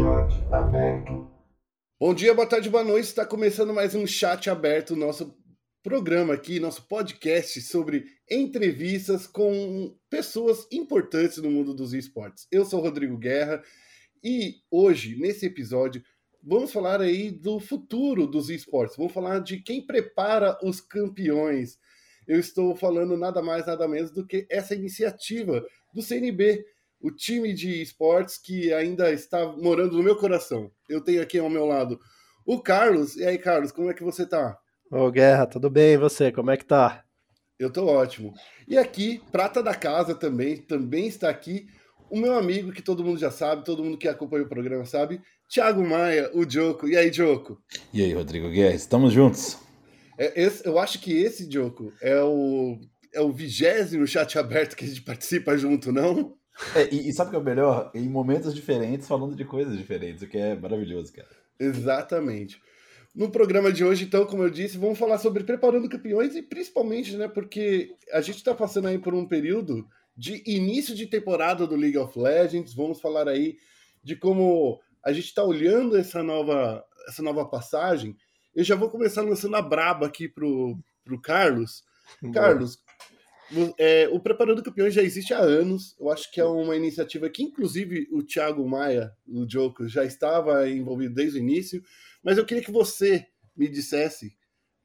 Chat aberto. Bom dia, boa tarde, boa noite. Está começando mais um chat aberto, nosso programa aqui, nosso podcast sobre entrevistas com pessoas importantes no mundo dos esportes. Eu sou Rodrigo Guerra e hoje, nesse episódio, vamos falar aí do futuro dos esportes. Vamos falar de quem prepara os campeões. Eu estou falando nada mais, nada menos do que essa iniciativa do CNB, o time de esportes que ainda está morando no meu coração. Eu tenho aqui ao meu lado o Carlos. E aí, Carlos, como é que você tá? Ô, Guerra, tudo bem? E você, como é que tá? Eu tô ótimo. E aqui, prata da casa também, também está aqui o meu amigo que todo mundo já sabe, todo mundo que acompanha o programa sabe, Thiago Maia, o Joko. E aí, Joko? E aí, Rodrigo Guerra, estamos juntos? É, esse, eu acho que esse, Joko, é o, é o vigésimo chat aberto que a gente participa junto, não? É, e, e, sabe o que é o melhor? Em momentos diferentes, falando de coisas diferentes, o que é maravilhoso, cara. Exatamente. No programa de hoje, então, como eu disse, vamos falar sobre preparando campeões e principalmente, né, porque a gente está passando aí por um período de início de temporada do League of Legends. Vamos falar aí de como a gente está olhando essa nova, essa nova passagem. Eu já vou começar lançando a braba aqui pro, pro Carlos. Carlos, é, o Preparando Campeões já existe há anos. Eu acho que é uma iniciativa que, inclusive, o Thiago Maia, o Joker, já estava envolvido desde o início. Mas eu queria que você me dissesse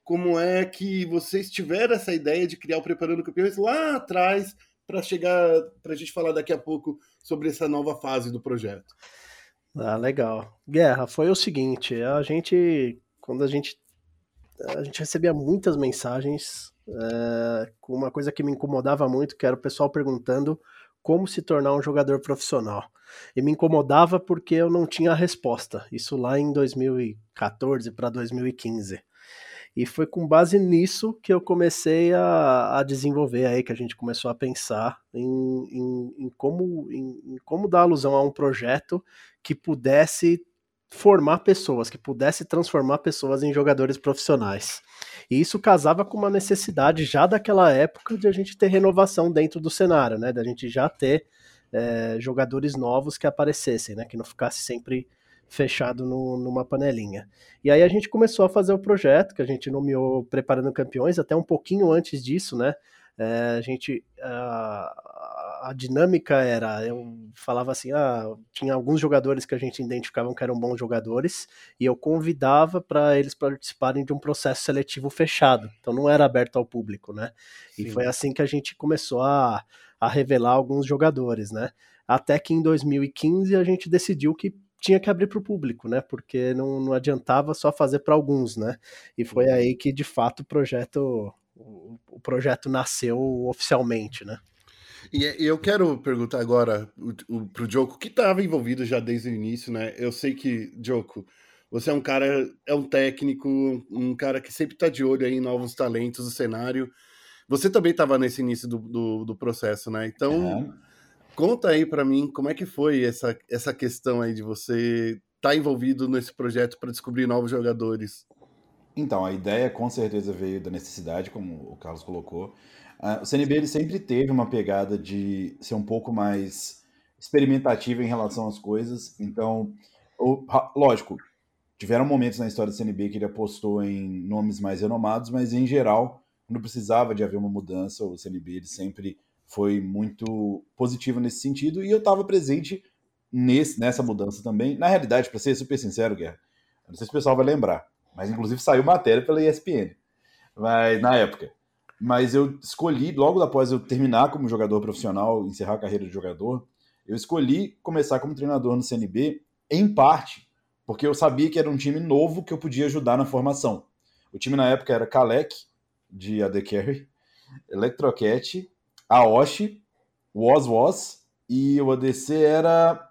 como é que vocês tiveram essa ideia de criar o Preparando Campeões lá atrás, para chegar, para a gente falar daqui a pouco sobre essa nova fase do projeto. Ah, legal. Guerra, foi o seguinte, a gente, quando a gente, a gente recebia muitas mensagens é, com uma coisa que me incomodava muito, que era o pessoal perguntando como se tornar um jogador profissional. E me incomodava porque eu não tinha a resposta. Isso lá em 2014 para 2015. E foi com base nisso que eu comecei a, a desenvolver aí, que a gente começou a pensar em, em, em como, em, em como dar alusão a um projeto que pudesse formar pessoas, que pudesse transformar pessoas em jogadores profissionais. E isso casava com uma necessidade já daquela época de a gente ter renovação dentro do cenário, né? Da gente já ter é, jogadores novos que aparecessem, né? Que não ficasse sempre fechado no, numa panelinha. E aí a gente começou a fazer o projeto que a gente nomeou Preparando Campeões, até um pouquinho antes disso, né? É, a gente a, a, dinâmica era eu falava assim ah tinha alguns jogadores que a gente identificava que eram bons jogadores e eu convidava para eles participarem de um processo seletivo fechado então não era aberto ao público né Sim. e foi assim que a gente começou a, a revelar alguns jogadores né até que em 2015 a gente decidiu que tinha que abrir para o público, né? Porque não, não adiantava só fazer para alguns, né? E foi uhum. aí que de fato o projeto o, o projeto nasceu oficialmente, né? E eu quero perguntar agora para o Joko, que estava envolvido já desde o início, né? Eu sei que, Joko, você é um cara, é um técnico, um cara que sempre está de olho aí em novos talentos do cenário. Você também estava nesse início do, do, do, processo, né? Então, Conta aí para mim como é que foi essa, essa questão aí de você estar tá envolvido nesse projeto para descobrir novos jogadores. Então, a ideia com certeza veio da necessidade, como o Carlos colocou. O CNB ele sempre teve uma pegada de ser um pouco mais experimentativo em relação às coisas. Então, lógico, tiveram momentos na história do CNB que ele apostou em nomes mais renomados, mas em geral, quando precisava de haver uma mudança, o CNB ele sempre foi muito positivo nesse sentido e eu estava presente nesse, nessa mudança também. Na realidade, para ser super sincero, Guerra, não sei se o pessoal vai lembrar, mas inclusive saiu matéria pela ESPN, mas, na época. Mas eu escolhi, logo após eu terminar como jogador profissional, encerrar a carreira de jogador, eu escolhi começar como treinador no CNB, em parte, porque eu sabia que era um time novo que eu podia ajudar na formação. O time na época era Kalec, de AD Carry, Electrocat, Aoshi, Was Was, e o ADC era.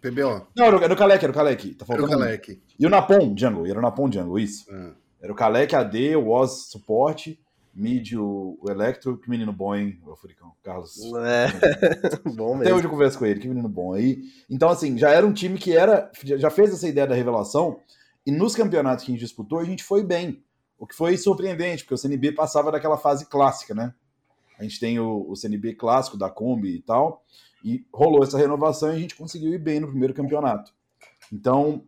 PBO. Não, era, o Kalec, era o Kalec. Tá faltando. Era o Kalec. E o Napon Jungle, era o Napon Jungle, isso. É. Era o Kalec AD, o Was suporte, mid o, o Electro, que menino bom, hein, o Furicão, Carlos. É, bom mesmo. Até hoje eu converso com ele, que menino bom aí. Então, assim, já era um time que era, já fez essa ideia da revelação, e nos campeonatos que a gente disputou, a gente foi bem. O que foi surpreendente, porque o CNB passava daquela fase clássica, né? A gente tem o, o CNB clássico da Kombi e tal, e rolou essa renovação e a gente conseguiu ir bem no primeiro campeonato. Então,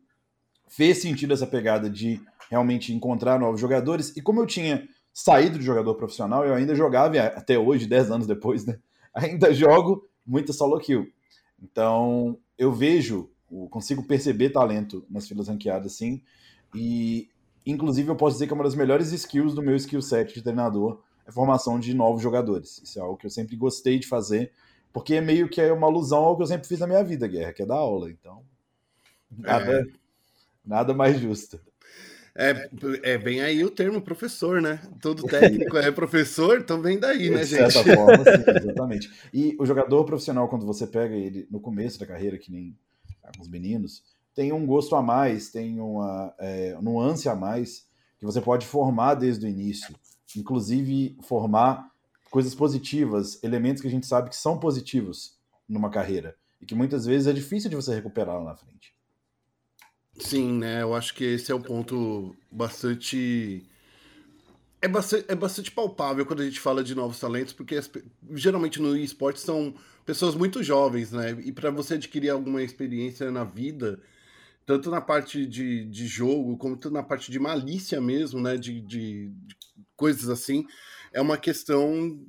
fez sentido essa pegada de realmente encontrar novos jogadores. E como eu tinha saído de jogador profissional, eu ainda jogava, até hoje, 10 anos depois, né? Ainda jogo muito solo kill. Então, eu vejo, consigo perceber talento nas filas ranqueadas, sim. E, inclusive, eu posso dizer que é uma das melhores skills do meu skill set de treinador é a formação de novos jogadores. Isso é algo que eu sempre gostei de fazer, porque é meio que é uma alusão ao que eu sempre fiz na minha vida, Guerra, que é dar aula. Então, nada, é. nada mais justo. É, é bem aí o termo professor, né? Todo técnico é professor, então vem daí, né, gente? De certa forma, sim, exatamente. E o jogador profissional, quando você pega ele no começo da carreira, que nem alguns meninos, tem um gosto a mais, tem uma é, nuance a mais que você pode formar desde o início. Inclusive, formar coisas positivas, elementos que a gente sabe que são positivos numa carreira e que muitas vezes é difícil de você recuperar lá na frente. Sim, né? Eu acho que esse é um ponto bastante. É bastante, é bastante palpável quando a gente fala de novos talentos, porque as, geralmente no esporte são pessoas muito jovens, né? E para você adquirir alguma experiência na vida, tanto na parte de, de jogo, como na parte de malícia mesmo, né? De, de, de coisas assim, é uma questão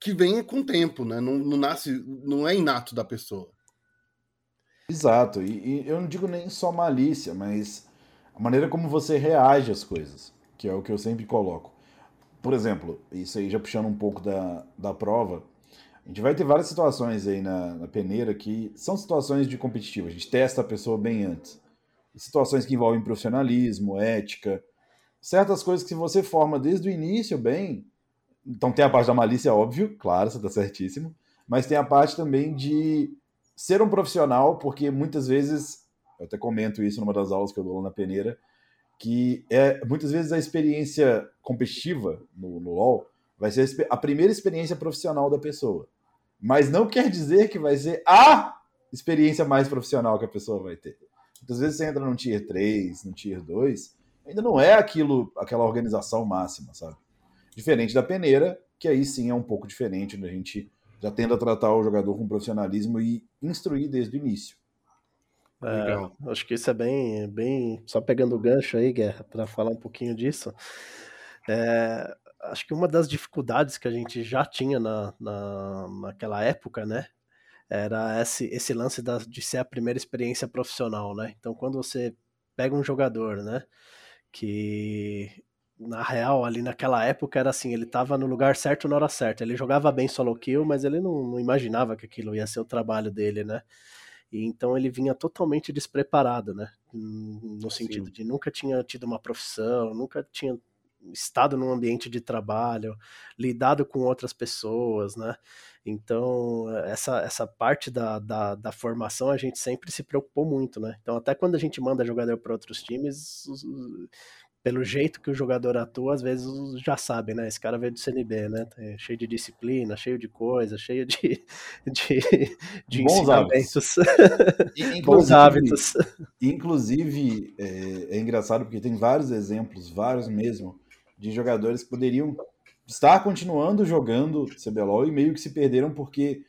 que vem com o tempo, né? Não, não nasce, não é inato da pessoa. Exato, e, e, eu não digo nem só malícia, mas a maneira como você reage às coisas, que é o que eu sempre coloco. Por exemplo, isso aí já puxando um pouco da, da prova, a gente vai ter várias situações aí na, na peneira que são situações de competitivo, a gente testa a pessoa bem antes. Situações que envolvem profissionalismo, ética, certas coisas que você forma desde o início bem. Então tem a parte da malícia, óbvio, claro, você está certíssimo, mas tem a parte também de ser um profissional, porque muitas vezes, eu até comento isso numa das aulas que eu dou lá na peneira, que é muitas vezes a experiência competitiva no, no LoL vai ser a primeira experiência profissional da pessoa. Mas não quer dizer que vai ser a experiência mais profissional que a pessoa vai ter. Muitas vezes você entra num tier 3, num tier 2, ainda não é aquilo, aquela organização máxima, sabe? Diferente da peneira, que aí sim é um pouco diferente, da gente já tendo a tratar o jogador com profissionalismo e instruir desde o início. É, acho que isso é bem, bem. Só pegando o gancho aí, Guerra, para falar um pouquinho disso. É, acho que uma das dificuldades que a gente já tinha na, na, naquela época, né? Era esse, esse lance da, de ser a primeira experiência profissional, né? Então, quando você pega um jogador, né? Que na real, ali naquela época era assim, ele estava no lugar certo na hora certa. Ele jogava bem solo kill, mas ele não, não, imaginava que aquilo ia ser o trabalho dele, né? E então ele vinha totalmente despreparado, né? No sentido Sim. de nunca tinha tido uma profissão, nunca tinha estado num ambiente de trabalho, lidado com outras pessoas, né? Então, essa, essa parte da, da, da, formação a gente sempre se preocupou muito, né? Então, até quando a gente manda jogador para outros times, pelo jeito que o jogador atua, às vezes já sabe, né? Esse cara veio do CNB, né? É cheio de disciplina, cheio de coisa, cheio de, de, de Bons ensinamentos. Hábitos. Bons hábitos. Inclusive, é, é, engraçado porque tem vários exemplos, vários mesmo, de jogadores que poderiam estar continuando jogando CBLOL e meio que se perderam porque,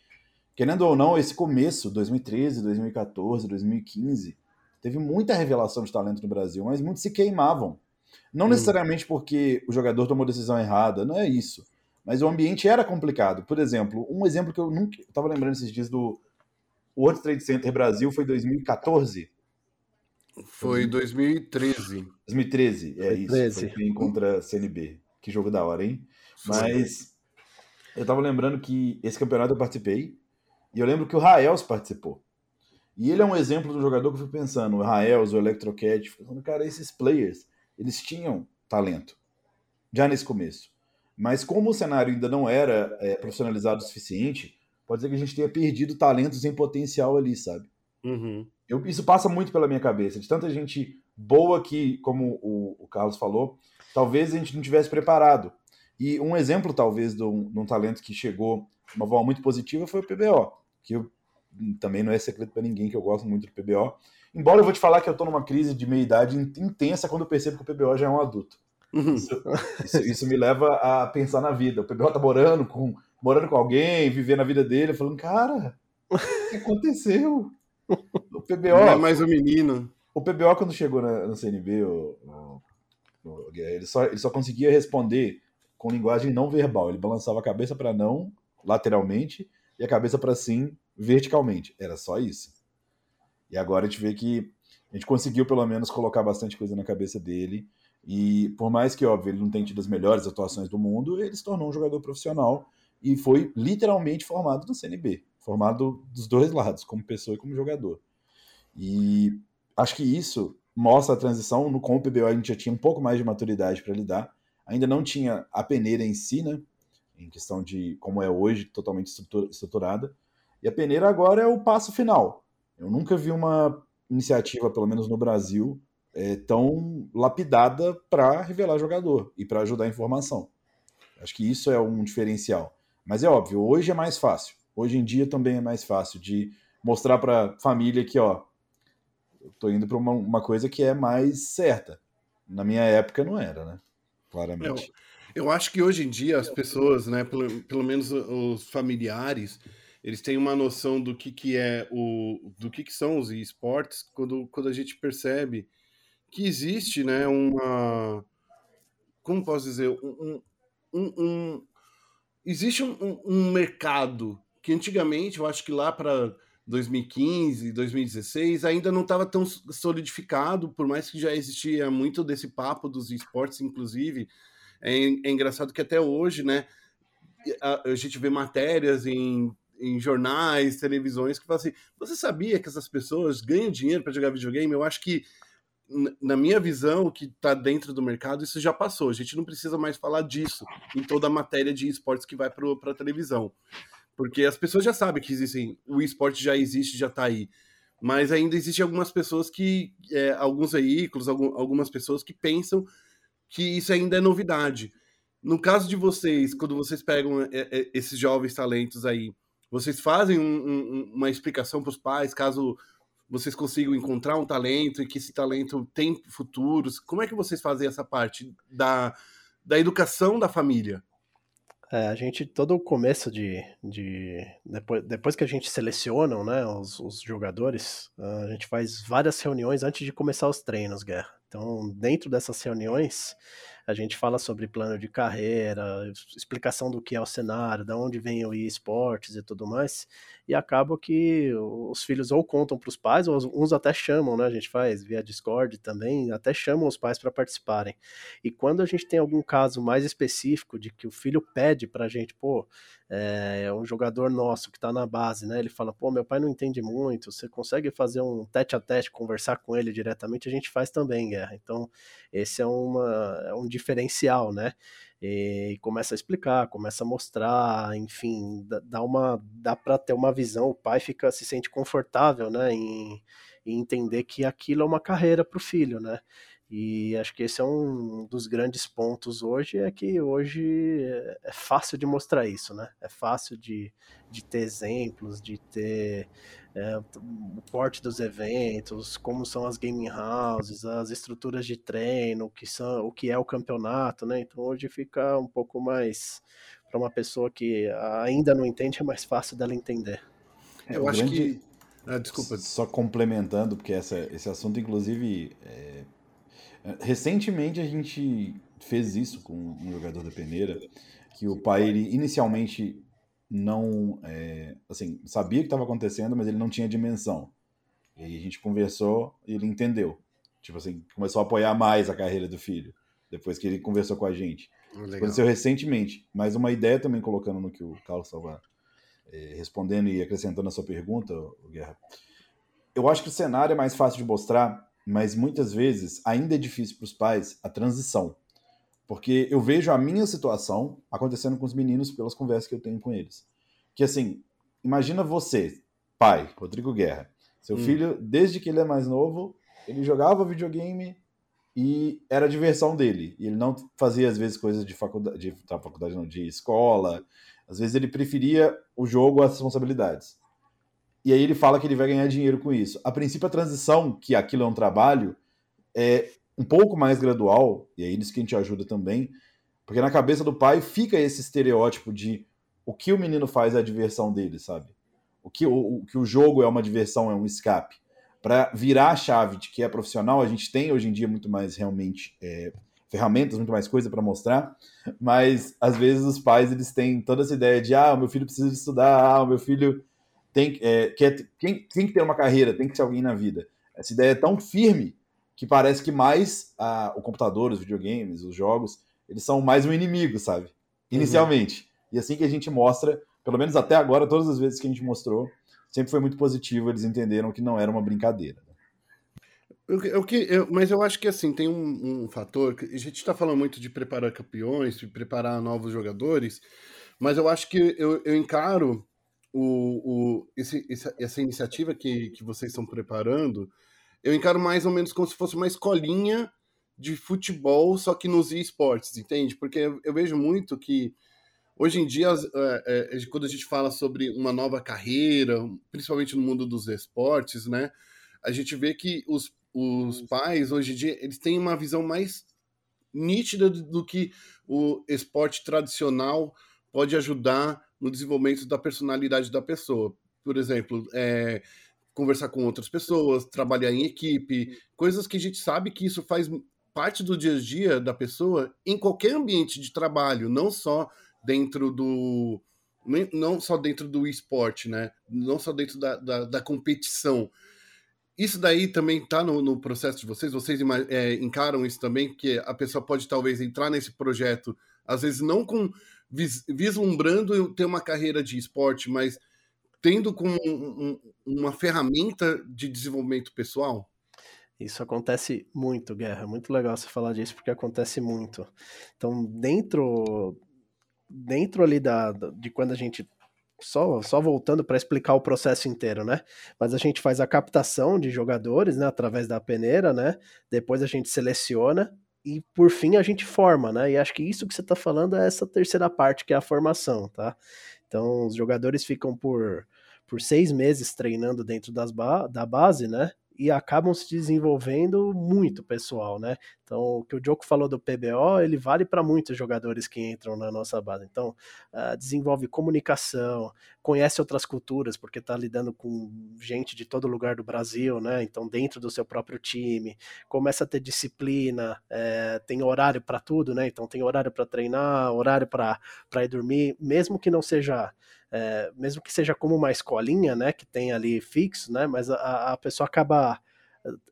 querendo ou não, esse começo, 2013, 2014, 2015, teve muita revelação de talento no Brasil, mas muitos se queimavam não hum. necessariamente porque o jogador tomou decisão errada, não é isso. Mas o ambiente era complicado. Por exemplo, um exemplo que eu nunca. Eu tava lembrando esses dias do World Trade Center Brasil foi 2014. Foi 2013. 2013, é 2013. isso. Foi contra CNB. Que jogo da hora, hein? Mas eu tava lembrando que esse campeonato eu participei. E eu lembro que o Raels participou. E ele é um exemplo do jogador que eu fui pensando. O Raels, o Electrocat, falando, cara, esses players eles tinham talento, já nesse começo. Mas como o cenário ainda não era é, profissionalizado o suficiente, pode ser que a gente tenha perdido talentos em potencial ali, sabe? Uhum. Eu, isso passa muito pela minha cabeça, de tanta gente boa que, como o, o, Carlos falou, talvez a gente não tivesse preparado. E um exemplo, talvez, de um, de um talento que chegou de uma forma muito positiva foi o PBO, que eu, também não é secreto para ninguém que eu gosto muito do PBO. Embora eu vou te falar que eu tô numa crise de meia-idade intensa quando eu percebo que o PBO já é um adulto. Uhum. Isso, isso, isso, me leva a pensar na vida. O PBO tá morando com, morando com alguém, vivendo a vida dele, falando, cara, o que aconteceu? o PBO. Não é mais o menino. O PBO, quando chegou na, no CNB, o, o, o, ele, só, ele só conseguia responder com linguagem não verbal. Ele balançava a cabeça para não lateralmente e a cabeça para sim verticalmente. Era só isso. E agora a gente vê que a gente conseguiu pelo menos colocar bastante coisa na cabeça dele. E por mais que, óbvio, ele não tenha tido as melhores atuações do mundo, ele se tornou um jogador profissional e foi literalmente formado no CNB. Formado dos dois lados, como pessoa e como jogador. E acho que isso mostra a transição. No com o PBO a gente já tinha um pouco mais de maturidade para lidar. Ainda não tinha a peneira em si, né? Em questão de como é hoje, totalmente estruturada. E a peneira agora é o passo final. Eu nunca vi uma iniciativa, pelo menos no Brasil, é, tão lapidada para revelar jogador e para ajudar a informação. Acho que isso é um diferencial. Mas é óbvio, hoje é mais fácil. Hoje em dia também é mais fácil de mostrar para família que, ó, eu tô indo para uma, uma, coisa que é mais certa. Na minha época não era, né? Claramente. Eu, eu acho que hoje em dia as pessoas, né, pelo, pelo menos os familiares, eles têm uma noção do que, que é o do que, que são os esportes quando, quando a gente percebe que existe né uma como posso dizer um, um, um existe um, um, mercado que antigamente eu acho que lá para 2015 2016 ainda não estava tão solidificado por mais que já existia muito desse papo dos esportes inclusive. É, é engraçado que até hoje né a, a gente vê matérias em em jornais, televisões, que falam assim: você sabia que essas pessoas ganham dinheiro para jogar videogame? Eu acho que, na minha visão, que está dentro do mercado, isso já passou. A gente não precisa mais falar disso em toda a matéria de esportes que vai para a televisão. Porque as pessoas já sabem que existem, o esporte já existe, já está aí. Mas ainda existem algumas pessoas que, é, alguns veículos, algumas pessoas que pensam que isso ainda é novidade. No caso de vocês, quando vocês pegam é, é, esses jovens talentos aí, vocês fazem um, um, uma explicação para os pais, caso vocês consigam encontrar um talento e que esse talento tem futuros? Como é que vocês fazem essa parte da, da educação da família? É, a gente, todo o começo de. de depois, depois que a gente seleciona né, os, os, jogadores, a gente faz várias reuniões antes de começar os treinos, Guerra. Então, dentro dessas reuniões, a gente fala sobre plano de carreira, explicação do que é o cenário, de onde vem o esportes e tudo mais, e acaba que os filhos ou contam para os pais, ou uns até chamam, né? A gente faz via Discord também, até chamam os pais para participarem. E quando a gente tem algum caso mais específico de que o filho pede para a gente, pô, é, um jogador nosso que está na base, né? Ele fala, pô, meu pai não entende muito, você consegue fazer um tete a tete, conversar com ele diretamente, a gente faz também, Guerra. Então, esse é, uma, é um diferencial, né? E começa a explicar, começa a mostrar, enfim, dá uma dá para ter uma visão, o pai fica se sente confortável, né, em, em entender que aquilo é uma carreira para o filho, né? E acho que esse é um dos grandes pontos hoje, é que hoje é fácil de mostrar isso, né? É fácil de, de ter exemplos, de ter é, o porte dos eventos, como são as gaming houses, as estruturas de treino, o que, são, o que é o campeonato, né? Então hoje fica um pouco mais para uma pessoa que ainda não entende, é mais fácil dela entender. É, Eu acho grande... que. Ah, desculpa. Só complementando, porque essa, esse assunto, inclusive, é Recentemente a gente fez isso com um jogador da peneira, que o pai ele inicialmente não é, assim sabia o que estava acontecendo, mas ele não tinha dimensão. E aí a gente conversou e ele entendeu. Tipo assim, começou a apoiar mais a carreira do filho, depois que ele conversou com a gente. Legal. Aconteceu recentemente. Mas uma ideia também, colocando no que o Carlos estava é, respondendo e acrescentando a sua pergunta, Guerra. Eu acho que o cenário é mais fácil de mostrar mas muitas vezes ainda é difícil para os pais a transição. Porque eu vejo a minha situação acontecendo com os meninos pelas conversas que eu tenho com eles. Que assim, imagina você, pai, Rodrigo Guerra. Seu hum. filho, desde que ele é mais novo, ele jogava videogame e era a diversão dele. E ele não fazia, às vezes, coisas de faculdade, de, de faculdade não, de escola. Às vezes ele preferia o jogo às responsabilidades e aí ele fala que ele vai ganhar dinheiro com isso. A princípio, a transição, que aquilo é um trabalho, é um pouco mais gradual, e é isso que a gente ajuda também, porque na cabeça do pai fica esse estereótipo de o que o menino faz é a diversão dele, sabe? O que o, o que o jogo é uma diversão, é um escape. para virar a chave de que é profissional, a gente tem hoje em dia muito mais realmente é, ferramentas, muito mais coisa para mostrar, mas às vezes os pais eles têm toda essa ideia de ah, o meu filho precisa estudar, ah, o meu filho tem, é, quer, tem, tem que ter uma carreira, tem que ser alguém na vida. Essa ideia é tão firme que parece que mais ah, o computador, os videogames, os jogos, eles são mais um inimigo, sabe? Uhum. Inicialmente. Uhum. E assim que a gente mostra, pelo menos até agora, todas as vezes que a gente mostrou, sempre foi muito positivo, eles entenderam que não era uma brincadeira. Eu, eu, eu, mas eu acho que assim, tem um, um fator. Que a gente está falando muito de preparar campeões, de preparar novos jogadores, mas eu acho que eu, eu encaro o, o, esse, essa, essa iniciativa que, que vocês estão preparando, eu encaro mais ou menos como se fosse uma escolinha de futebol, só que nos esportes, entende? Porque eu, vejo muito que Hoje em dia, é, é, quando a gente fala sobre uma nova carreira, principalmente no mundo dos esportes, né, a gente vê que os, os pais, hoje em dia, eles têm uma visão mais nítida do, do que o esporte tradicional pode ajudar no desenvolvimento da personalidade da pessoa. Por exemplo, é, conversar com outras pessoas, trabalhar em equipe, coisas que a gente sabe que isso faz parte do dia a dia da pessoa em qualquer ambiente de trabalho, não só dentro do. Não só dentro do esporte, né? Não só dentro da, da, da competição. Isso daí também está no, no, processo de vocês? Vocês é, encaram isso também? Que a pessoa pode talvez entrar nesse projeto, às vezes não com vis, vislumbrando ter uma carreira de esporte, mas tendo como um, um, uma ferramenta de desenvolvimento pessoal? Isso acontece muito, Guerra. Muito legal você falar disso, porque acontece muito. Então, dentro dentro ali da, de quando a gente só, só voltando para explicar o processo inteiro, né? Mas a gente faz a captação de jogadores, né, através da peneira, né? Depois a gente seleciona e por fim a gente forma, né? E acho que isso que você está falando é essa terceira parte que é a formação, tá? Então os jogadores ficam por por seis meses treinando dentro das ba da base, né? e acabam se desenvolvendo muito pessoal, né? Então, o que o Diogo falou do PBO, ele vale para muitos jogadores que entram na nossa base. Então, uh, desenvolve comunicação, conhece outras culturas, porque está lidando com gente de todo lugar do Brasil, né? Então, dentro do seu próprio time, começa a ter disciplina, é, tem horário para tudo, né? Então, tem horário para treinar, horário para ir dormir, mesmo que não seja é, mesmo que seja como uma escolinha, né, que tem ali fixo, né, mas a, a pessoa acaba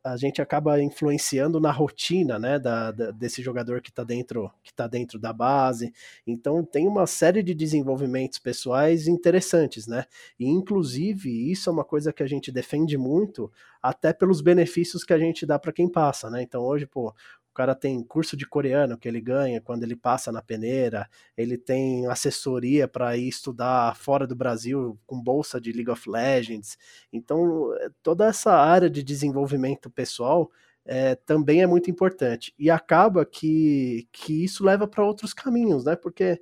a gente acaba influenciando na rotina, né, da, da desse jogador que está dentro, que tá dentro da base. Então tem uma série de desenvolvimentos pessoais interessantes, né? E inclusive isso é uma coisa que a gente defende muito, até pelos benefícios que a gente dá para quem passa, né? Então hoje, pô, cara tem curso de coreano que ele ganha quando ele passa na peneira, ele tem assessoria para ir estudar fora do Brasil com bolsa de League of Legends. Então, eh, toda essa área de desenvolvimento pessoal é, também é muito importante. E acaba que, que isso leva para outros caminhos, né? Porque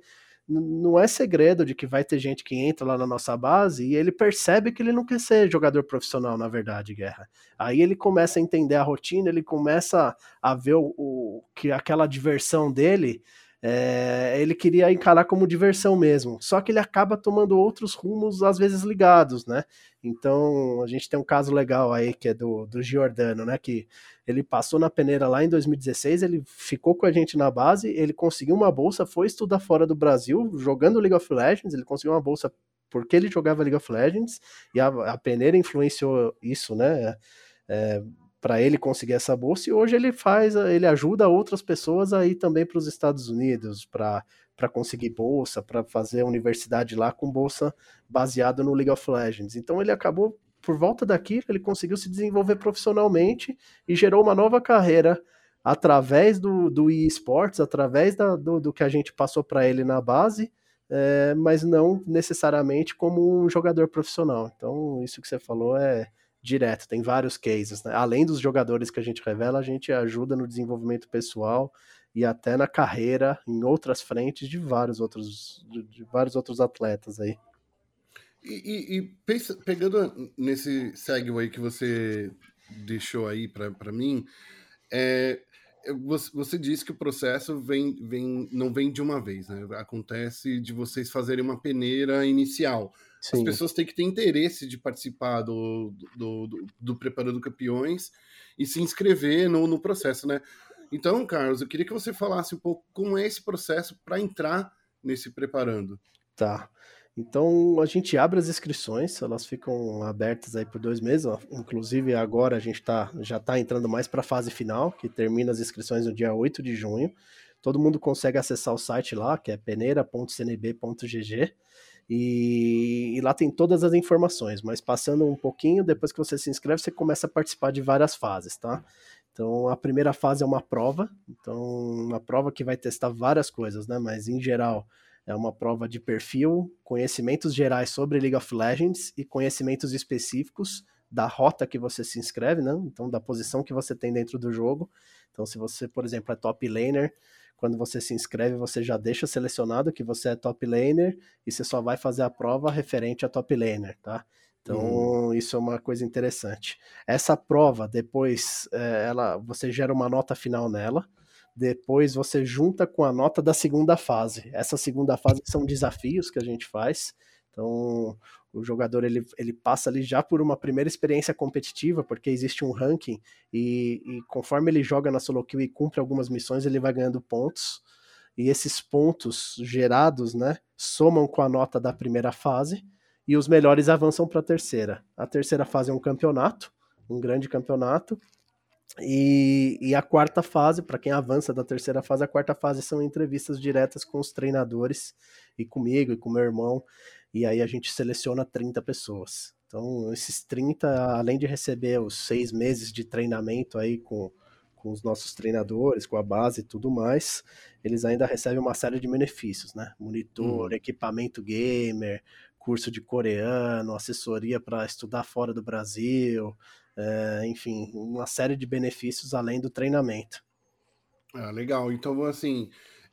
não é segredo de que vai ter gente que entra lá na nossa base e ele percebe que ele não quer ser jogador profissional, na verdade, Guerra. Aí ele começa a entender a rotina, ele começa a ver o, o que aquela diversão dele é, ele queria encarar como diversão mesmo. Só que ele acaba tomando outros rumos, às vezes ligados, né? Então, a gente tem um caso legal aí que é do, do Giordano, né? Que ele passou na peneira lá em 2016, ele ficou com a gente na base, ele conseguiu uma bolsa, foi estudar fora do Brasil, jogando League of Legends, ele conseguiu uma bolsa porque ele jogava League of Legends, e a, a peneira influenciou isso, né? É, para ele conseguir essa bolsa e hoje ele faz, ele ajuda outras pessoas a ir também para os Estados Unidos para conseguir bolsa, para fazer a universidade lá com bolsa baseada no League of Legends. Então ele acabou por volta daqui, ele conseguiu se desenvolver profissionalmente e gerou uma nova carreira através do, do eSports, através da, do, do que a gente passou para ele na base, é, mas não necessariamente como um jogador profissional. Então, isso que você falou é, direto, tem vários cases. Né? Além dos jogadores que a gente revela, a gente ajuda no desenvolvimento pessoal e até na carreira em outras frentes de vários outros, de, vários outros atletas aí. E, e, e pensa, pegando nesse segue que você deixou aí para mim, é, você, você disse que o processo vem, vem, não vem de uma vez, né? Acontece de vocês fazerem uma peneira inicial Sim. As pessoas têm que ter interesse de participar do, do, do, do Preparando Campeões e se inscrever no, no processo, né? Então, Carlos, eu queria que você falasse um pouco como é esse processo para entrar nesse Preparando. Tá. Então a gente abre as inscrições, elas ficam abertas aí por dois meses. Inclusive agora a gente tá, já está entrando mais para a fase final, que termina as inscrições no dia 8 de junho. Todo mundo consegue acessar o site lá, que é peneira.cnb.gg. E, e, lá tem todas as informações, mas passando um pouquinho, depois que você se inscreve, você começa a participar de várias fases, tá? Então a primeira fase é uma prova, então uma prova que vai testar várias coisas, né? Mas em geral é uma prova de perfil, conhecimentos gerais sobre League of Legends e conhecimentos específicos da rota que você se inscreve, né? Então da posição que você tem dentro do jogo. Então se você, por exemplo, é top laner, quando você se inscreve, você já deixa selecionado que você é top laner e você só vai fazer a prova referente a top laner, tá? Então, uhum. isso é uma coisa interessante. Essa prova, depois, é, ela, você gera uma nota final nela, depois você junta com a nota da segunda fase. Essa segunda fase são desafios que a gente faz. Então, o jogador ele, ele passa ali já por uma primeira experiência competitiva, porque existe um ranking, e, e conforme ele joga na solo queue e cumpre algumas missões, ele vai ganhando pontos. E esses pontos gerados, né, somam com a nota da primeira fase, e os melhores avançam para a terceira. A terceira fase é um campeonato, um grande campeonato, e, e, a quarta fase, para quem avança da terceira fase, a quarta fase são entrevistas diretas com os treinadores e comigo e com meu irmão. E aí a gente seleciona 30 pessoas. Então, esses 30, além de receber os seis meses de treinamento aí com, com os nossos treinadores, com a base e tudo mais, eles ainda recebem uma série de benefícios, né? Monitor, hum. equipamento gamer, curso de coreano, assessoria para estudar fora do Brasil, é, enfim, uma série de benefícios além do treinamento. Ah, legal. Então, assim,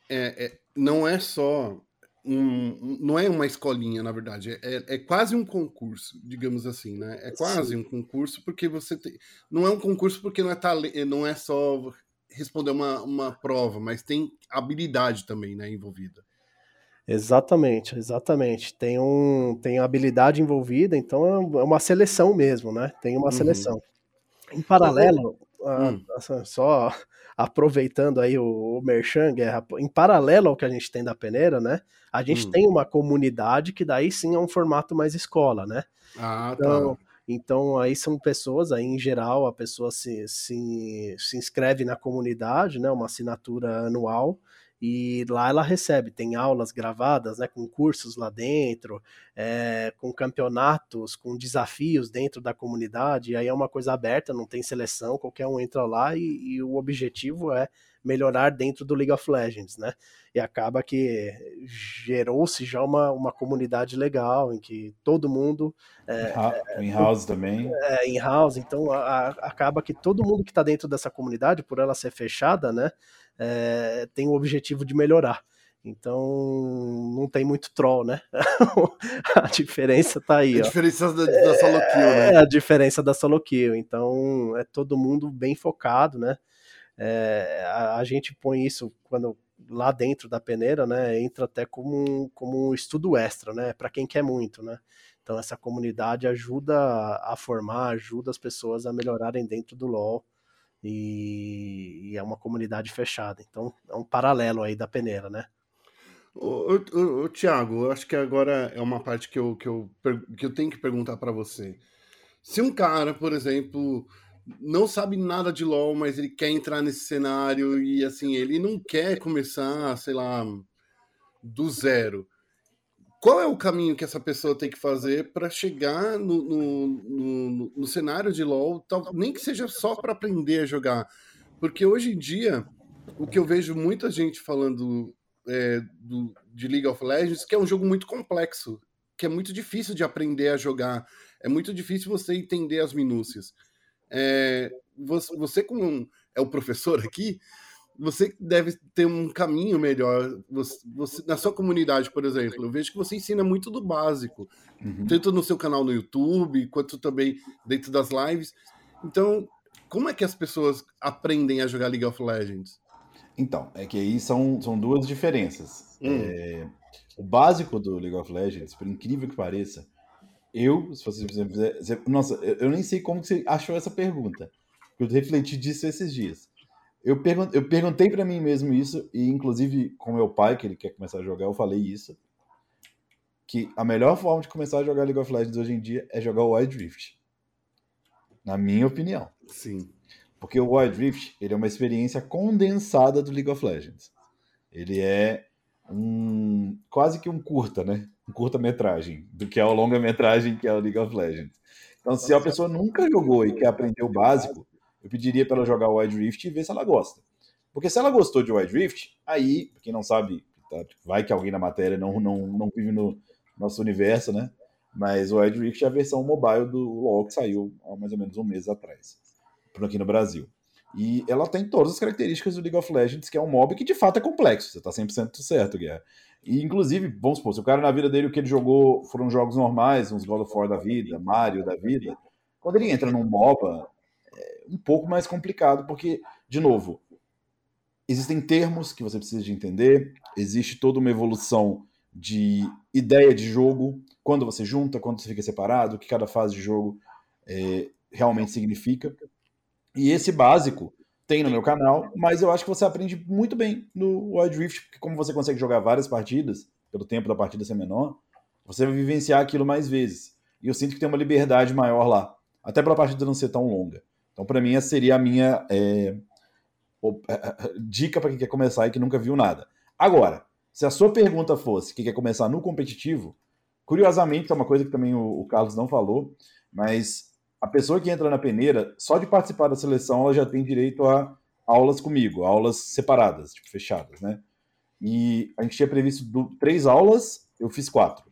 é, é, não é só um, não é uma escolinha, na verdade, é, é quase um concurso, digamos assim, né? É quase Sim. um concurso porque você tem, não é um concurso porque não é tale, não é só responder uma, uma prova, mas tem habilidade também, né, envolvida. Exatamente, exatamente. Tem, um, tem habilidade envolvida, então é, é uma seleção mesmo, né? Tem uma uhum. seleção. Em paralelo, hum. só aproveitando aí o, o Merchan, Guerra, em paralelo ao que a gente tem da peneira, né? A gente hum. tem uma comunidade que daí sim é um formato mais escola, né? Ah, então, tá. Então, aí são pessoas, aí em geral, a pessoa se, se, se inscreve na comunidade, né? Uma assinatura anual e lá ela recebe, tem aulas gravadas, né, com cursos lá dentro, é, com campeonatos, com desafios dentro da comunidade, e aí é uma coisa aberta, não tem seleção, qualquer um entra lá e, e o objetivo é melhorar dentro do League of Legends, né? E acaba que gerou-se já uma, uma comunidade legal em que todo mundo. É, em house também. É, em house, então a, a, acaba que todo mundo que está dentro dessa comunidade, por ela ser fechada, né? É, tem o objetivo de melhorar. Então, não tem muito troll, né? a diferença tá aí. A diferença da, da solo kill, né? É a diferença da solo kill. Então, é todo mundo bem focado, né? É, a, a, gente põe isso quando lá dentro da peneira, né? Entra até como um, como um estudo extra, né? Para quem quer muito, né? Então, essa comunidade ajuda a formar, ajuda as pessoas a melhorarem dentro do LoL e, e, é uma comunidade fechada. Então é um paralelo aí da peneira, né? Ô, ô, ô, Tiago, acho que agora é uma parte que eu, que eu, que eu tenho que perguntar para você. Se um cara, por exemplo, não sabe nada de LoL, mas ele quer entrar nesse cenário e assim, ele não quer começar, sei lá, do zero qual é o caminho que essa pessoa tem que fazer para chegar no, no, no, no, cenário de LoL, tal, nem que seja só para aprender a jogar? Porque hoje em dia, o que eu vejo muita gente falando é, do, de League of Legends, que é um jogo muito complexo, que é muito difícil de aprender a jogar, é muito difícil você entender as minúcias. É, você, você, como é o professor aqui, você deve ter um caminho melhor. Você, você, na sua comunidade, por exemplo, eu vejo que você ensina muito do básico, uhum. tanto no seu canal no YouTube, quanto também dentro das lives. Então, como é que as pessoas aprendem a jogar League of Legends? Então, é que aí são, são duas diferenças. Hum. É, o básico do League of Legends, por incrível que pareça, eu, se você fizer. Nossa, eu nem sei como você achou essa pergunta. Eu refleti disso esses dias. Eu, pergun eu perguntei para mim mesmo isso, e inclusive com meu pai, que ele quer começar a jogar, eu falei isso. Que a melhor forma de começar a jogar League of Legends hoje em dia é jogar o Wild Rift. Na minha opinião. Sim. Porque o Wild Rift ele é uma experiência condensada do League of Legends. Ele é um quase que um curta, né? Um curta-metragem do que é o longa-metragem que é o League of Legends. Então, se a pessoa nunca jogou e quer aprender o básico, eu pediria para ela jogar o Wild Rift e ver se ela gosta. Porque se ela gostou de Wild Rift, aí, quem não sabe, tá, vai que alguém na matéria não, não, não vive no nosso universo, né? Mas o Wild Rift é a versão mobile do LoL que saiu há mais ou menos um mês atrás, por aqui no Brasil. E ela tem todas as características do League of Legends, que é um mob que de fato é complexo. Você tá 100% certo, Guerra. E inclusive, vamos supor, se o cara na vida dele o que ele jogou foram jogos normais, uns God of War da vida, Mario da vida, quando ele entra num MOBA, um pouco mais complicado, porque, de novo, existem termos que você precisa de entender, existe toda uma evolução de ideia de jogo, quando você junta, quando você fica separado, o que cada fase de jogo é, realmente significa. E esse básico tem no meu canal, mas eu acho que você aprende muito bem no Wild Rift, porque como você consegue jogar várias partidas, pelo tempo da partida ser menor, você vai vivenciar aquilo mais vezes. E eu sinto que tem uma liberdade maior lá, até para a partida não ser tão longa. Então, para mim, essa seria a minha é, dica para quem quer começar e que nunca viu nada. Agora, se a sua pergunta fosse que quer começar no competitivo, curiosamente, é uma coisa que também o, o Carlos não falou, mas a pessoa que entra na peneira, só de participar da seleção, ela já tem direito a aulas comigo, aulas separadas, tipo, fechadas, né? E a gente tinha previsto do, três aulas, eu fiz quatro.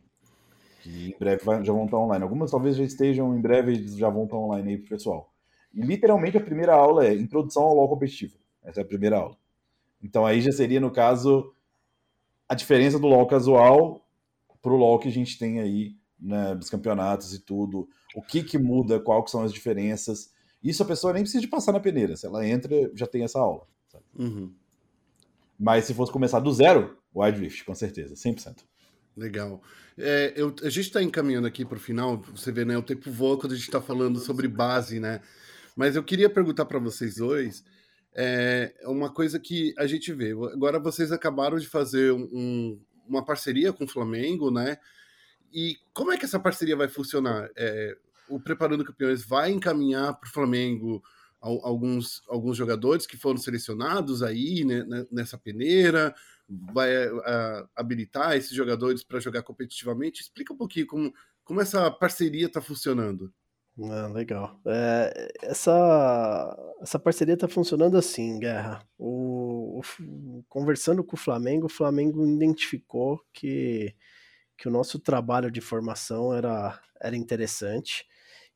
Que em breve já vão estar online. Algumas talvez já estejam, em breve já vão estar online aí pro pessoal. E literalmente a primeira aula é Introdução ao LoL Competitivo. Essa é a primeira aula. Então aí já seria, no caso, a diferença do LoL casual pro LoL que a gente tem aí né, dos campeonatos e tudo, o que que muda, quais são as diferenças. Isso a pessoa nem precisa de passar na peneira, se ela entra, já tem essa aula. Uhum. Mas se fosse começar do zero, Wild Rift, com certeza, 100%. Legal. É, eu, a gente está encaminhando aqui para o final, você vê, né? O tempo voa quando a gente está falando sobre base, né? Mas eu queria perguntar para vocês dois é, uma coisa que a gente vê. Agora vocês acabaram de fazer um, uma parceria com o Flamengo, né? E como é que essa parceria vai funcionar? É, o Preparando Campeões vai encaminhar para o Flamengo alguns, alguns jogadores que foram selecionados aí né, né nessa peneira, vai uh, habilitar esses jogadores para jogar competitivamente. Explica um pouquinho como, como essa parceria está funcionando. Ah, legal. É, essa, essa parceria está funcionando assim, Guerra. O, o, conversando com o Flamengo, o Flamengo identificou que que o nosso trabalho de formação era, era interessante.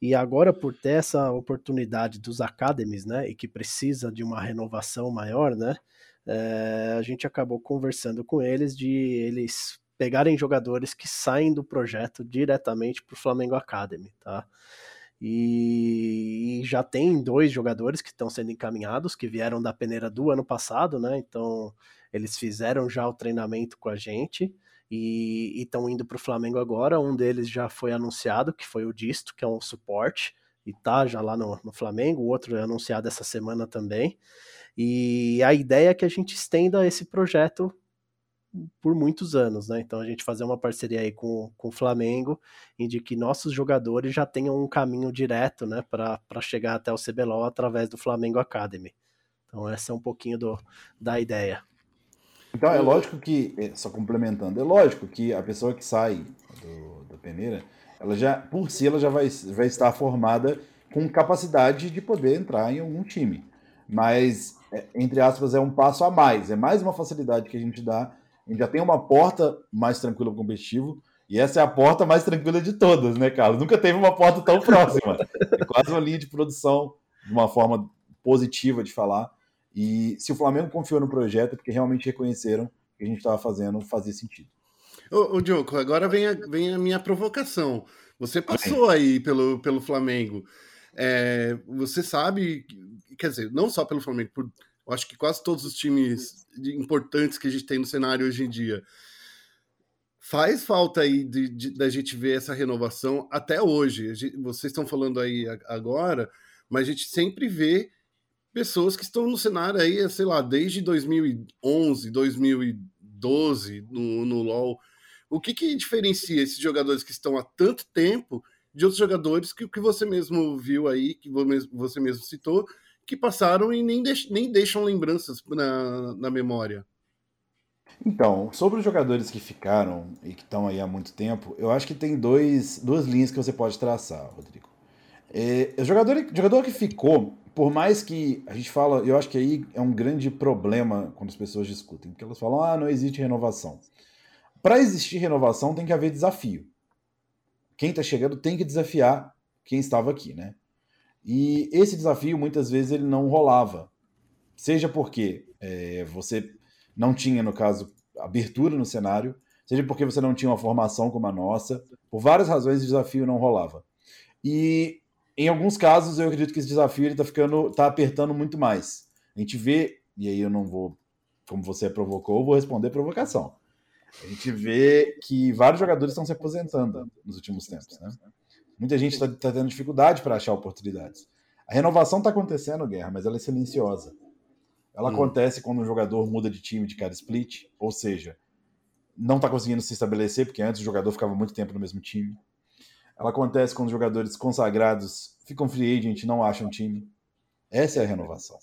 E agora, por ter essa oportunidade dos academies, né, e que precisa de uma renovação maior, né, é, a gente acabou conversando com eles de eles pegarem jogadores que saem do projeto diretamente para o Flamengo Academy, tá? E, e, já tem dois jogadores que estão sendo encaminhados, que vieram da peneira do ano passado, né? Então eles fizeram já o treinamento com a gente e estão indo para o Flamengo agora. Um deles já foi anunciado, que foi o Disto, que é um suporte, e tá já lá no, no Flamengo. O outro é anunciado essa semana também. E a ideia é que a gente estenda esse projeto por muitos anos, né? Então a gente fazer uma parceria aí com, com o Flamengo, em de que nossos jogadores já tenham um caminho direto, né, para chegar até o CBLOL através do Flamengo Academy. Então essa é um pouquinho do, da ideia. Então, é lógico que, é, só complementando, é lógico que a pessoa que sai do, da peneira, ela já, por si, ela já vai, vai estar formada com capacidade de poder entrar em algum time. Mas, é, entre aspas, é um passo a mais, é mais uma facilidade que a gente dá. A gente já tem uma porta mais tranquila para o competitivo, e essa é a porta mais tranquila de todas, né, Carlos? Nunca teve uma porta tão próxima. É quase uma linha de produção, de uma forma positiva de falar. E se o Flamengo confiou no projeto, é porque realmente reconheceram que a gente estava fazendo fazia sentido. Ô, ô Diogo, agora vem a, vem a minha provocação. Você passou aí pelo, pelo Flamengo. É, você sabe, quer dizer, não só pelo Flamengo, por, eu acho que quase todos os times importantes que a gente tem no cenário hoje em dia. faz falta aí da gente ver essa renovação até hoje. Gente, vocês estão falando aí agora, mas a gente sempre vê pessoas que estão no cenário aí, sei lá, desde 2011, 2012 no, no LoL. O que, que diferencia esses jogadores que estão há tanto tempo de outros jogadores que, que você mesmo viu aí, que você mesmo citou, que passaram e nem, deix, nem deixam lembranças na, na memória? Então, sobre os jogadores que ficaram e que estão aí há muito tempo, eu acho que tem dois, duas linhas que você pode traçar, Rodrigo. É, o jogador, jogador que ficou, por mais que a gente fala, eu acho que aí é um grande problema quando as pessoas discutem, porque elas falam, ah, não existe renovação. Para existir renovação tem que haver desafio. Quem está chegando tem que desafiar quem estava aqui, né? E esse desafio muitas vezes ele não rolava, seja porque é, você não tinha, no caso, abertura no cenário, seja porque você não tinha uma formação como a nossa, por várias razões o desafio não rolava. E em alguns casos eu acredito que esse desafio está ficando, está apertando muito mais. A gente vê, e aí eu não vou, como você provocou, eu vou responder provocação. A gente vê que vários jogadores estão se aposentando nos últimos tempos, né? Muita gente está tá tendo dificuldade para achar oportunidades. A renovação está acontecendo, Guerra, mas ela é silenciosa. Ela hum. acontece quando um jogador muda de time de cada split, ou seja, não está conseguindo se estabelecer, porque antes o jogador ficava muito tempo no mesmo time. Ela acontece quando os jogadores consagrados ficam free agent e não acham time. Essa é a renovação.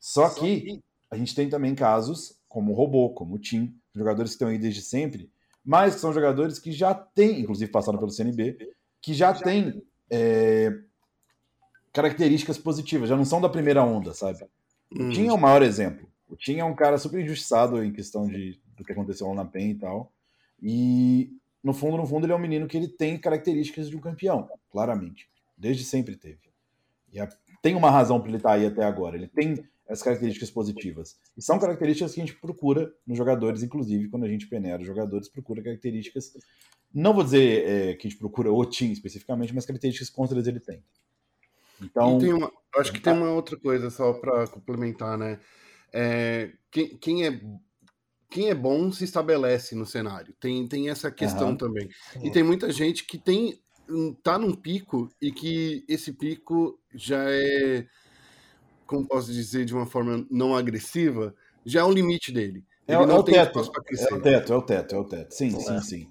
Só que a gente tem também casos como o Robô, como o Tim, jogadores que estão aí desde sempre, mas que são jogadores que já têm, inclusive passaram pelo CNB, que já têm é, características positivas, já não são da primeira onda, sabe? O hum. Tim é o maior exemplo. O Tim é um cara super injustiçado em questão de, do que aconteceu lá na PEN e tal. E, no fundo, no fundo, ele é um menino que ele tem características de um campeão, claramente. Desde sempre teve. E a, tem uma razão para ele estar tá aí até agora. Ele tem as características positivas. E são características que a gente procura nos jogadores, inclusive quando a gente peneira os jogadores, procura características. Não vou dizer é, que a gente procura o Tim especificamente, mas características com ele tem. Então, uma, acho que tem uma outra coisa só para complementar, né? É, quem, quem, é quem é bom se estabelece no cenário. Tem, tem essa questão uhum. também. E tem muita gente que tem tá num pico e que esse pico já é, como posso dizer de uma forma não agressiva, já é o limite dele. É, é, o teto. é o teto, é o teto, é o teto. Sim, sim, é. sim.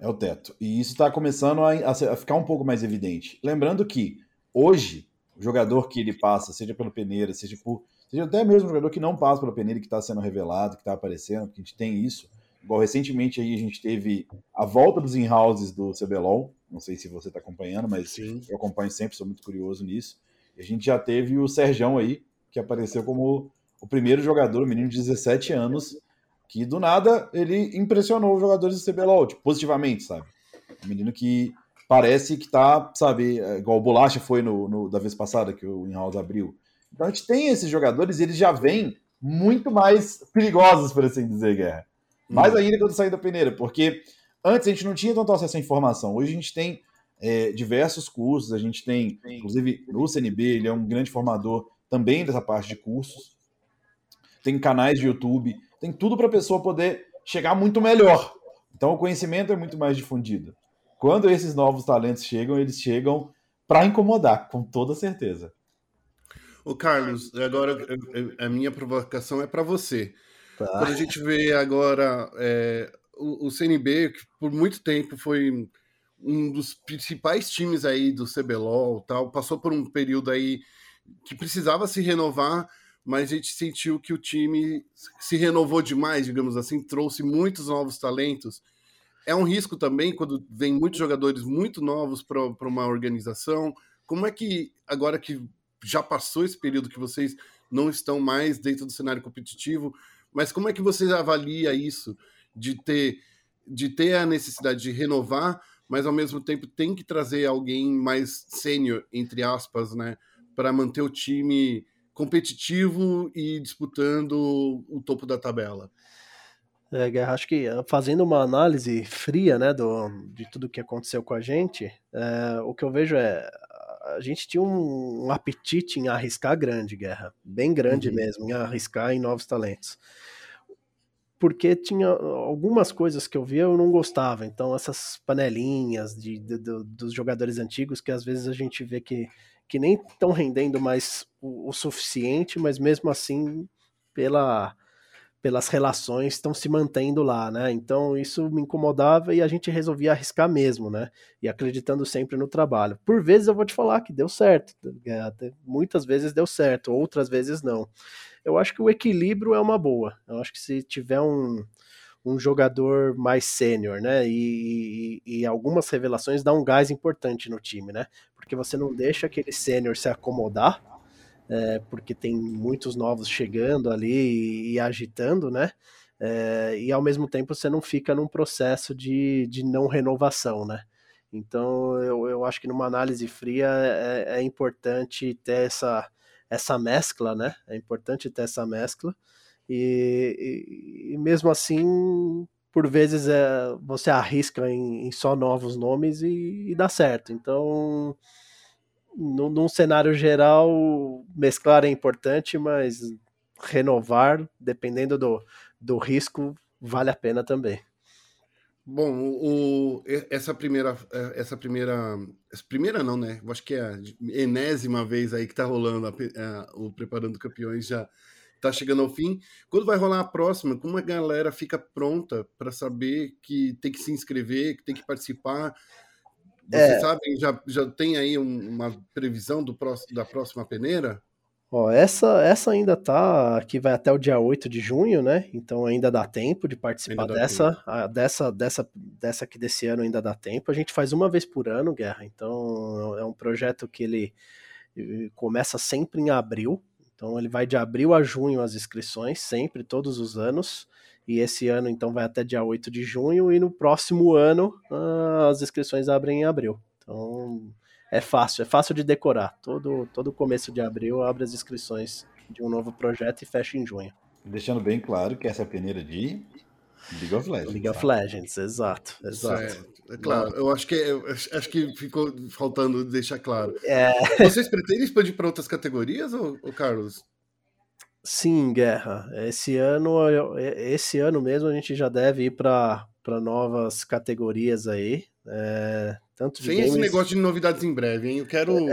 É o teto. E isso está começando a, a, ficar um pouco mais evidente. Lembrando que hoje o jogador que ele passa, seja pelo peneira, seja por. Seja até mesmo um jogador que não passa pela peneira que está sendo revelado, que está aparecendo, que a gente tem isso. Igual recentemente aí a gente teve a volta dos in-houses do CBLOL. Não sei se você está acompanhando, mas Sim. eu acompanho sempre, sou muito curioso nisso. E a gente já teve o Serjão aí, que apareceu como o primeiro jogador, um menino de 17 anos, que do nada ele impressionou os jogadores do CBLOL, tipo, positivamente, sabe? Um menino que parece que tá, sabe, é, igual o Bolacha foi no, no da vez passada que o Inhouse abriu. Então a gente tem esses jogadores e eles já vêm muito mais perigosos, por assim dizer, Guerra. Mais hum. ainda quando sair da peneira, porque antes a gente não tinha tanto acesso à informação. Hoje a gente tem é, diversos cursos, a gente tem, inclusive no CNB, ele é um grande formador também dessa parte de cursos. Tem canais de YouTube, tem tudo para a pessoa poder chegar muito melhor. Então o conhecimento é muito mais difundido quando esses novos talentos chegam, eles chegam para incomodar, com toda certeza. O Carlos, agora a minha provocação é para você. Tá. Quando a gente vê agora é, o, o, CNB, que por muito tempo foi um dos principais times aí do CBLOL, tal, passou por um período aí que precisava se renovar, mas a gente sentiu que o time se renovou demais, digamos assim, trouxe muitos novos talentos é um risco também quando vem muitos jogadores muito novos para uma organização. Como é que, agora que já passou esse período que vocês não estão mais dentro do cenário competitivo, mas como é que você avalia isso de ter, de ter a necessidade de renovar, mas ao mesmo tempo tem que trazer alguém mais sênior, entre aspas, né, para manter o time competitivo e disputando o topo da tabela? É, Guerra, acho que ah, fazendo uma análise fria, né, do, de tudo que aconteceu com a gente, é, o que eu vejo é a gente tinha um, um, apetite em arriscar grande, Guerra, bem grande uhum. mesmo, em arriscar em novos talentos. porque tinha algumas coisas que eu via eu não gostava. Então, essas panelinhas de, de, de dos jogadores antigos que às vezes a gente vê que, que nem estão rendendo mais o, o suficiente, mas mesmo assim, pela pelas relações estão se mantendo lá, né? Então isso me incomodava e a gente resolvia arriscar mesmo, né? E acreditando sempre no trabalho. Por vezes eu vou te falar que deu certo, é, muitas vezes deu certo, outras vezes não. Eu acho que o equilíbrio é uma boa. Eu acho que se tiver um, um jogador mais sênior, né? E, e, e, algumas revelações dá um gás importante no time, né? Porque você não deixa aquele sênior se acomodar é, porque tem muitos novos chegando ali e, e agitando, né? É, e ao mesmo tempo você não fica num processo de, de não renovação, né? Então eu, eu acho que numa análise fria é, é importante ter essa, essa mescla, né? É importante ter essa mescla. E, e, e mesmo assim, por vezes é, você arrisca em, em só novos nomes e, e dá certo. Então num, num cenário geral, mesclar é importante, mas renovar, dependendo do, do risco, vale a pena também. Bom, o, essa primeira, essa primeira, essa primeira não, né? Eu acho que é a enésima vez aí que tá rolando a, a, o Preparando Campeões já tá chegando ao fim. Quando vai rolar a próxima, como a galera fica pronta para saber que tem que se inscrever, que tem que participar? Vocês é. sabem, já, já tem aí uma previsão do próximo, da próxima peneira? Ó, essa, essa ainda tá, aqui vai até o dia 8 de junho, né? Então ainda dá tempo de participar dessa, a, dessa, dessa, dessa aqui desse ano ainda dá tempo. A gente faz uma vez por ano, Guerra, então é um projeto que ele começa sempre em abril, então ele vai de abril a junho as inscrições, sempre, todos os anos. E esse ano, então, vai até dia 8 de junho, e no próximo ano uh, as inscrições abrem em abril. Então, é fácil, é fácil de decorar. Todo, todo começo de abril abre as inscrições de um novo projeto e fecha em junho. Deixando bem claro que essa é a peneira de League of Legends. League of Legends, exato, exato. É, é claro, eu acho que eu acho que ficou faltando deixar claro. É... Vocês pretendem expandir para outras categorias, ou, ou Carlos? Sim, Guerra. Esse ano, esse ano mesmo a gente já deve ir para novas categorias aí. É, tanto Sem games... esse negócio de novidades em breve, hein? Eu quero.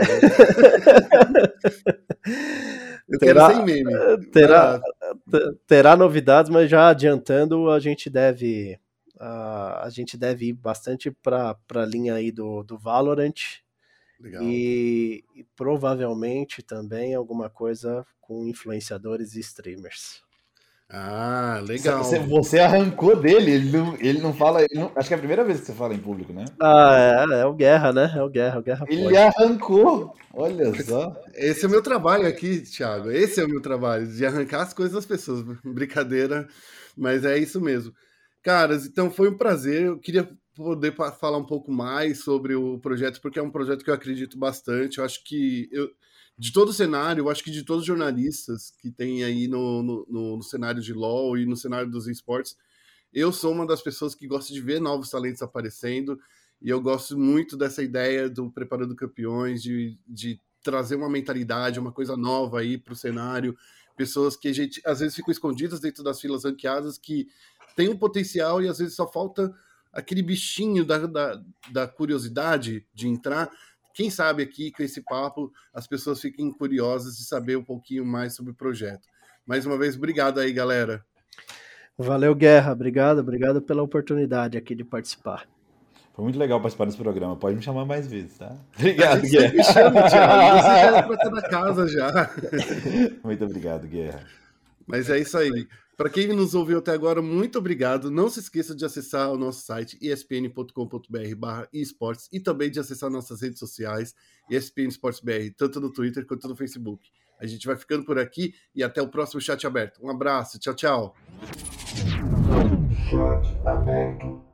Eu terá, quero sem meme. Terá, ah. terá novidades, mas já adiantando, a gente deve. A, a gente deve ir bastante para a linha aí do, do Valorant. Legal. E, e provavelmente também alguma coisa com influenciadores e streamers. Ah, legal. Você, você, arrancou dele, ele não, ele não fala. Ele não, acho que é a primeira vez que você fala em público, né? Ah, é, é o Guerra, né? É o Guerra, o Guerra. Ele pode. arrancou. Olha só. Esse é o meu trabalho aqui, Thiago. Esse é o meu trabalho, de arrancar as coisas das pessoas. Brincadeira, mas é isso mesmo. Caras, então foi um prazer. Eu queria poder falar um pouco mais sobre o projeto, porque é um projeto que eu acredito bastante. Eu acho que eu de todo o cenário, eu acho que de todos os jornalistas que tem aí no, no, no, cenário de LoL e no cenário dos esportes, eu sou uma das pessoas que gosta de ver novos talentos aparecendo e eu gosto muito dessa ideia do Preparando Campeões, de, de trazer uma mentalidade, uma coisa nova aí para o cenário, pessoas que a gente às vezes ficam escondidas dentro das filas ranqueadas que têm um potencial e às vezes só falta aquele bichinho da, da, da curiosidade de entrar quem sabe aqui com esse papo as pessoas fiquem curiosas de saber um pouquinho mais sobre o projeto. Mais uma vez, obrigado aí, galera. Valeu, Guerra. Obrigado, obrigado pela oportunidade aqui de participar. Foi muito legal participar desse programa. Pode me chamar mais vezes, tá? Obrigado, Guerra. Me chama, Thiago. Você já é pra da casa já. Muito obrigado, Guerra. Mas é isso aí. Para quem nos ouviu até agora, muito obrigado. Não se esqueça de acessar o nosso site espn.com.br esportes e também de acessar nossas redes sociais, ESPN tanto no Twitter quanto no Facebook. A gente vai ficando por aqui e até o próximo chat aberto. Um abraço, tchau, tchau. Chat aberto.